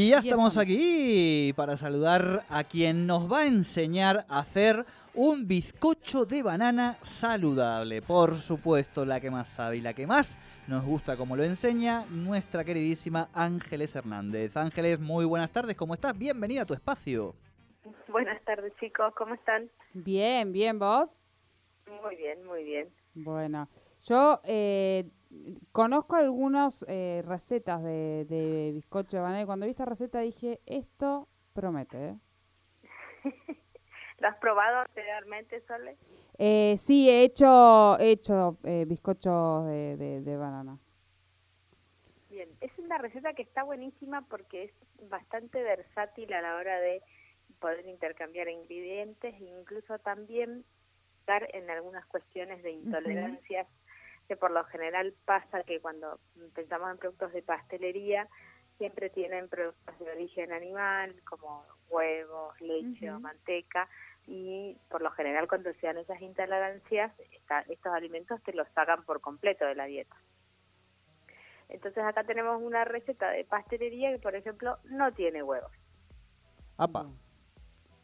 Y ya estamos aquí para saludar a quien nos va a enseñar a hacer un bizcocho de banana saludable. Por supuesto, la que más sabe y la que más nos gusta como lo enseña nuestra queridísima Ángeles Hernández. Ángeles, muy buenas tardes, ¿cómo estás? Bienvenida a tu espacio. Buenas tardes chicos, ¿cómo están? Bien, bien, ¿vos? Muy bien, muy bien. Bueno, yo eh, conozco algunas eh, recetas de, de bizcocho de banana y cuando vi esta receta dije, esto promete, ¿eh? ¿Lo has probado anteriormente, Sole? Eh, sí, he hecho, he hecho eh, bizcochos de, de, de banana. Bien, es una receta que está buenísima porque es bastante versátil a la hora de poder intercambiar ingredientes e incluso también dar en algunas cuestiones de intolerancias que por lo general pasa que cuando pensamos en productos de pastelería siempre tienen productos de origen animal como huevos, leche o manteca y por lo general cuando se dan esas intolerancias esta- estos alimentos te los sacan por completo de la dieta. Entonces acá tenemos una receta de pastelería que por ejemplo no tiene huevos. Apa.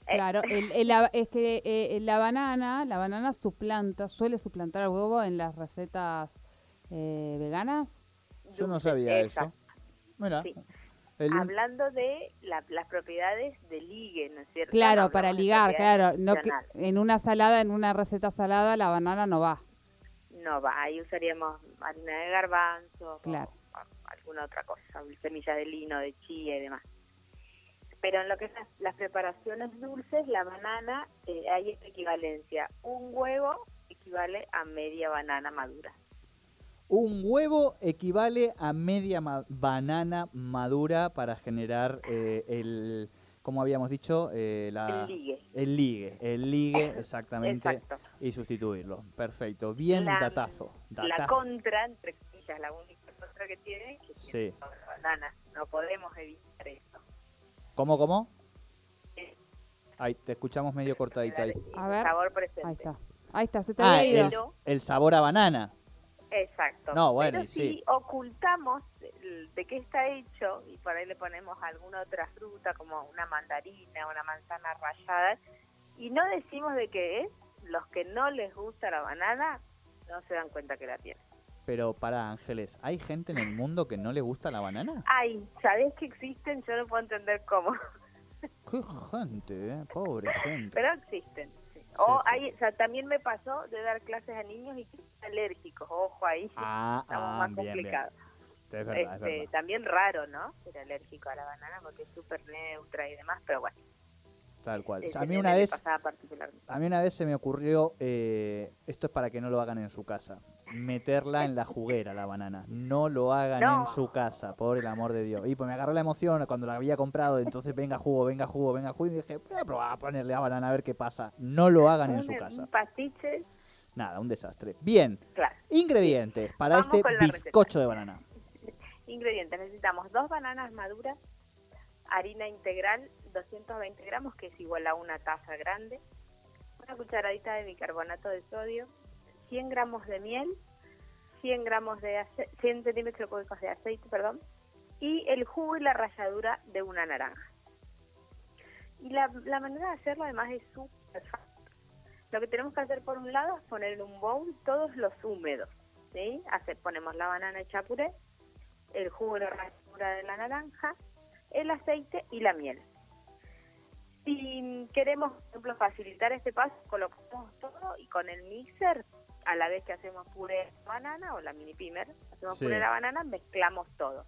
Eh, Claro, el- el- la- es que eh, la banana, la banana suplanta, suele suplantar al huevo en las recetas eh, veganas. Yo no sabía exacto. eso. Mira, Sí. el- Hablando de la- las propiedades de ligue, ¿no es cierto? Claro, No para ligar, claro. No que, en una salada, en una receta salada, la banana no va. No va, ahí usaríamos harina de garbanzo Claro. o, o alguna otra cosa, semillas de lino, de chía y demás. Pero en lo que es las, preparaciones dulces, la banana, eh, hay esta equivalencia. Un huevo equivale a media banana madura. un huevo equivale a media ma- banana madura para generar eh, el, como habíamos dicho, eh, la, El ligue. el ligue, el ligue exactamente, Exacto. y sustituirlo. Perfecto, bien La- datazo. La datazo. contra, entre comillas, la única contra que tiene es Sí. tiene sabor a banana. No podemos evitar eso. ¿Cómo, cómo? Ahí, te escuchamos medio cortadita ahí. A ver. Sabor presente. Ahí está. Ahí está, se te Ah, el, ido. el sabor a banana. Exacto. No, bueno, Pero y si sí. ocultamos de qué está hecho y por ahí le ponemos alguna otra fruta como una mandarina, una manzana rallada y no decimos de qué es, los que no les gusta la banana no se dan cuenta que la tienen. Pero para Ángeles, ¿hay gente en el mundo que no le gusta la banana? Ay, ¿sabés que existen? Yo no puedo entender cómo, Qué gente, eh, pobre gente. pero existen. sí. O sí. hay, o sea, también me pasó de dar clases a niños y que son alérgicos, ojo ahí, Ah, estamos ah, más bien, bien. complicados. Es verdad, es Este, verdad. también raro, ¿no? Ser alérgico a la banana porque es súper neutra y demás, pero bueno. Tal cual. A mí una vez, a mí una vez se me ocurrió, eh, esto es para que no lo hagan en su casa, meterla en la juguera la banana. No lo hagan en su casa, por el amor de Dios. Y pues me agarró la emoción cuando la había comprado, entonces venga jugo, venga jugo, venga jugo, y dije, voy a probar a ponerle la banana a ver qué pasa. No lo hagan en su casa. Un pastiche, Nada, un desastre. Bien, claro. ingredientes para Vamos este receta. bizcocho de banana. Ingredientes, necesitamos dos bananas maduras, harina integral 220 gramos, que es igual a una taza grande, una cucharadita de bicarbonato de sodio, 100 gramos de miel, 100 gramos de ace- 100 centímetros cúbicos de aceite, perdón, y el jugo y la ralladura de una naranja. Y la, la manera de hacerlo además es súper fácil. Lo que tenemos que hacer por un lado es poner en un bowl todos los húmedos, ¿sí? Ponemos la banana hecha puré, el jugo y la ralladura de la naranja, el aceite y la miel. Si queremos, por ejemplo, facilitar este paso, colocamos todo y con el mixer, a la vez que hacemos puré de banana o la mini pimer, hacemos Sí. puré de la banana, mezclamos todo.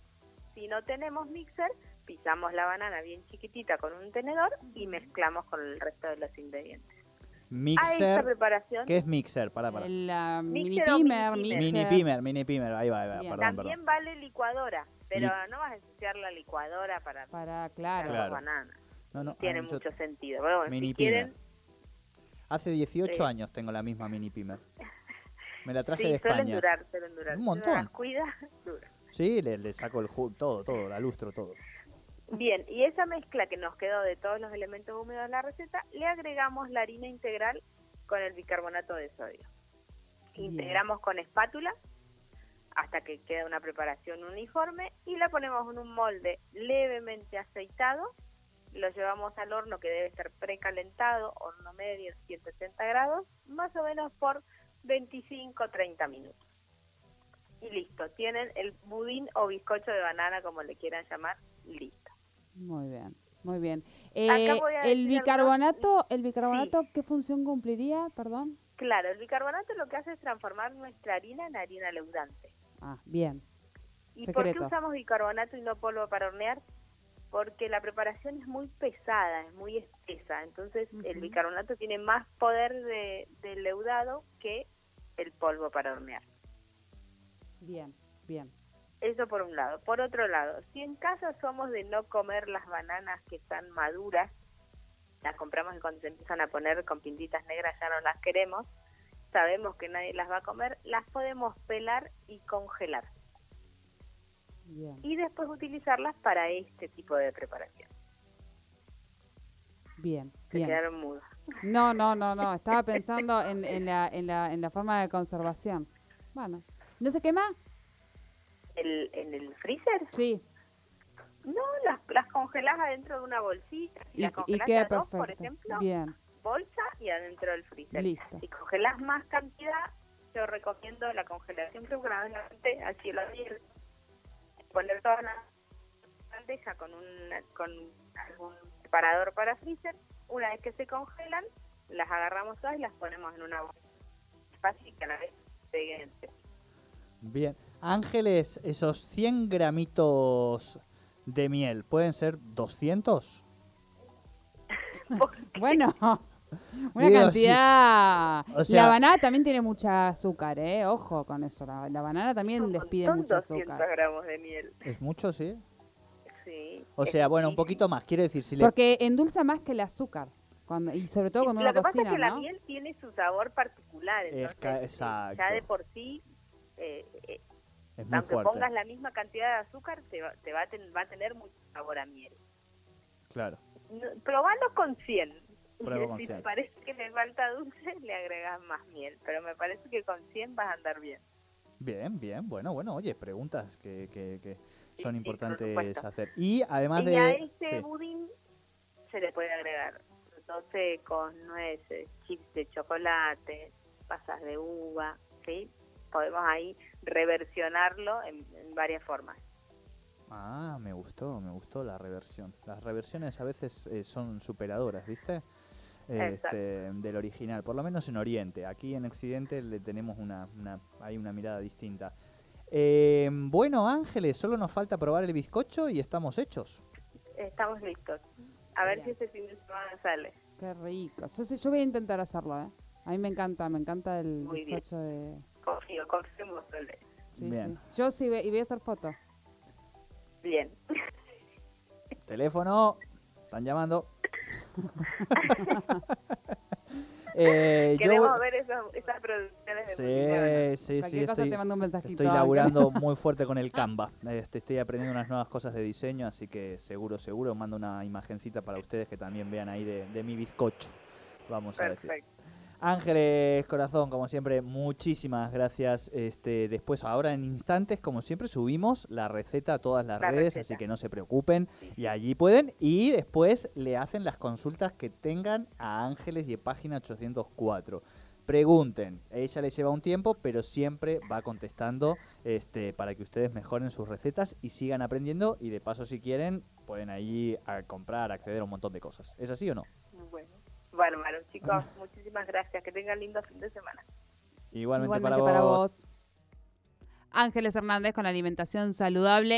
Si no tenemos mixer, pisamos la banana bien chiquitita con un tenedor y mezclamos con el resto de los ingredientes. A esta Mixer, preparación ¿qué es mixer? Para, para. El, la mini pimer, mini pimer, mini pimer, ahí va, ahí va, perdón, también perdón. vale licuadora, pero Li- no vas a ensuciar la licuadora para Para, claro. hacer Claro. bananas. No, no, Tiene mucho sentido. Pero bueno, Mini si quieren, Hace 18 Sí. años tengo la misma mini pimer. Me la traje sí, de suelen España. durar, suelen durar. Un Si montón. las cuida, dura. Sí, le, le saco el jugo, todo, todo, la lustro, todo. Bien, y esa mezcla que nos quedó de todos los elementos húmedos de la receta, le agregamos la harina integral con el bicarbonato de sodio. Bien. Integramos con espátula hasta que quede una preparación uniforme y la ponemos en un molde levemente aceitado. Lo llevamos al horno que debe estar precalentado, horno medio, 180 grados, más o menos por 25-30 minutos. Y listo, tienen el budín o bizcocho de banana, como le quieran llamar, listo. Muy bien, muy bien. Eh, el algo- bicarbonato, el bicarbonato, ¿qué función cumpliría? Perdón. Claro, el bicarbonato lo que hace es transformar nuestra harina en harina leudante. Ah, bien. ¿Y por qué usamos bicarbonato y no polvo para hornear? Porque la preparación es muy pesada, es muy espesa. Entonces, el bicarbonato tiene más poder de, de leudado que el polvo para hornear. Bien, bien. Eso por un lado. Por otro lado, si en casa somos de no comer las bananas que están maduras, las compramos y cuando se empiezan a poner con pintitas negras ya no las queremos, sabemos que nadie las va a comer, las podemos pelar y congelar. Bien, Y después utilizarlas para este tipo de preparación. bien, Se bien. quedaron mudos. No, no, no, no. Estaba pensando en, en, la, en, la, en la forma de conservación. Bueno, ¿no se quema? El, ¿En el freezer? Sí. No, las, las congelás adentro de una bolsita. Si Y, las y queda a dos, por ejemplo, Bien, bolsa y adentro del freezer. Listo. Si congelás más cantidad, yo recomiendo la congelación progresivamente al cielo abierto. Poner toda la bandeja con, una, con algún separador para freezer. Una vez que se congelan, las agarramos todas y las ponemos en una bolsa. Fácil que a la vez peguen. Bien. Ángeles, esos 100 gramitos de miel, ¿pueden ser 200? bueno. Una Digo, sí. cantidad. O sea- la banana también tiene mucha azúcar, ¿eh? Ojo con eso. La, la banana también despide mucho 200 azúcar. gramos de miel. ¿Es mucho, sí? Sí. O sea, bueno, un poquito más. Quiere decir, si le... Porque endulza más que el azúcar. Cuando, y sobre todo cuando Lo uno que pasa cocina, es que la ¿no? miel tiene su sabor particular, Es entonces eh, exacto. ya de por sí, eh, eh, Es muy aunque fuerte. pongas la misma cantidad de azúcar, te, va, te va, a, ten- va a tener mucho sabor a miel. Claro. No- Probalo con 100. Con si 100. te parece que le falta dulce, le agregas más miel, pero me parece que con 100 vas a andar bien. Bien, bien. Bueno, bueno, oye, preguntas que, que, que son sí, importantes hacer. Y además y de... a este sí. budín se le puede agregar frutos secos, nueces, chips de chocolate, pasas de uva, ¿sí? Podemos ahí reversionarlo en, en varias formas. Ah, me gustó, me gustó la reversión. Las reversiones a veces eh, son superadoras, ¿viste? Este, del original, por lo menos en Oriente. Aquí en Occidente le tenemos una, una hay una mirada distinta. Eh, bueno, Ángeles, solo nos falta probar el bizcocho y estamos hechos. Estamos listos. A ver Bien. si este fin de semana sale. Qué rico. Yo, sé- yo voy a intentar hacerlo, ¿eh? A mí me encanta, me encanta el Muy bien. bizcocho de... Confío, confío en vos. Sí, Bien. sí. Yo sí, ve- y voy a hacer fotos. Bien. Teléfono, están llamando. Eh, Queremos ver esas, esas producciones de Sí, Multimedia. sí, sí, estoy, te mando un mensajito. estoy Ángel. laburando muy fuerte con el Canva. Este, estoy aprendiendo unas nuevas cosas de diseño, así que seguro, seguro mando una imagencita para ustedes que también vean ahí de, de mi bizcocho. Vamos a decir. Ángeles Corazón, como siempre, muchísimas gracias. Este, después, ahora en instantes, como siempre, subimos la receta a todas las La redes, receta. así que no se preocupen. Y allí pueden. Y después le hacen las consultas que tengan a Ángeles y en página 804. Pregunten, ella le lleva un tiempo, pero siempre va contestando este, para que ustedes mejoren sus recetas y sigan aprendiendo. Y de paso, si quieren, pueden ahí a comprar, acceder a un montón de cosas. ¿Es así o no? Bueno, bárbaro, chicos. Muchísimas gracias. Que tengan lindo fin de semana. Igualmente, Igualmente para vos. Ángeles Hernández con la alimentación saludable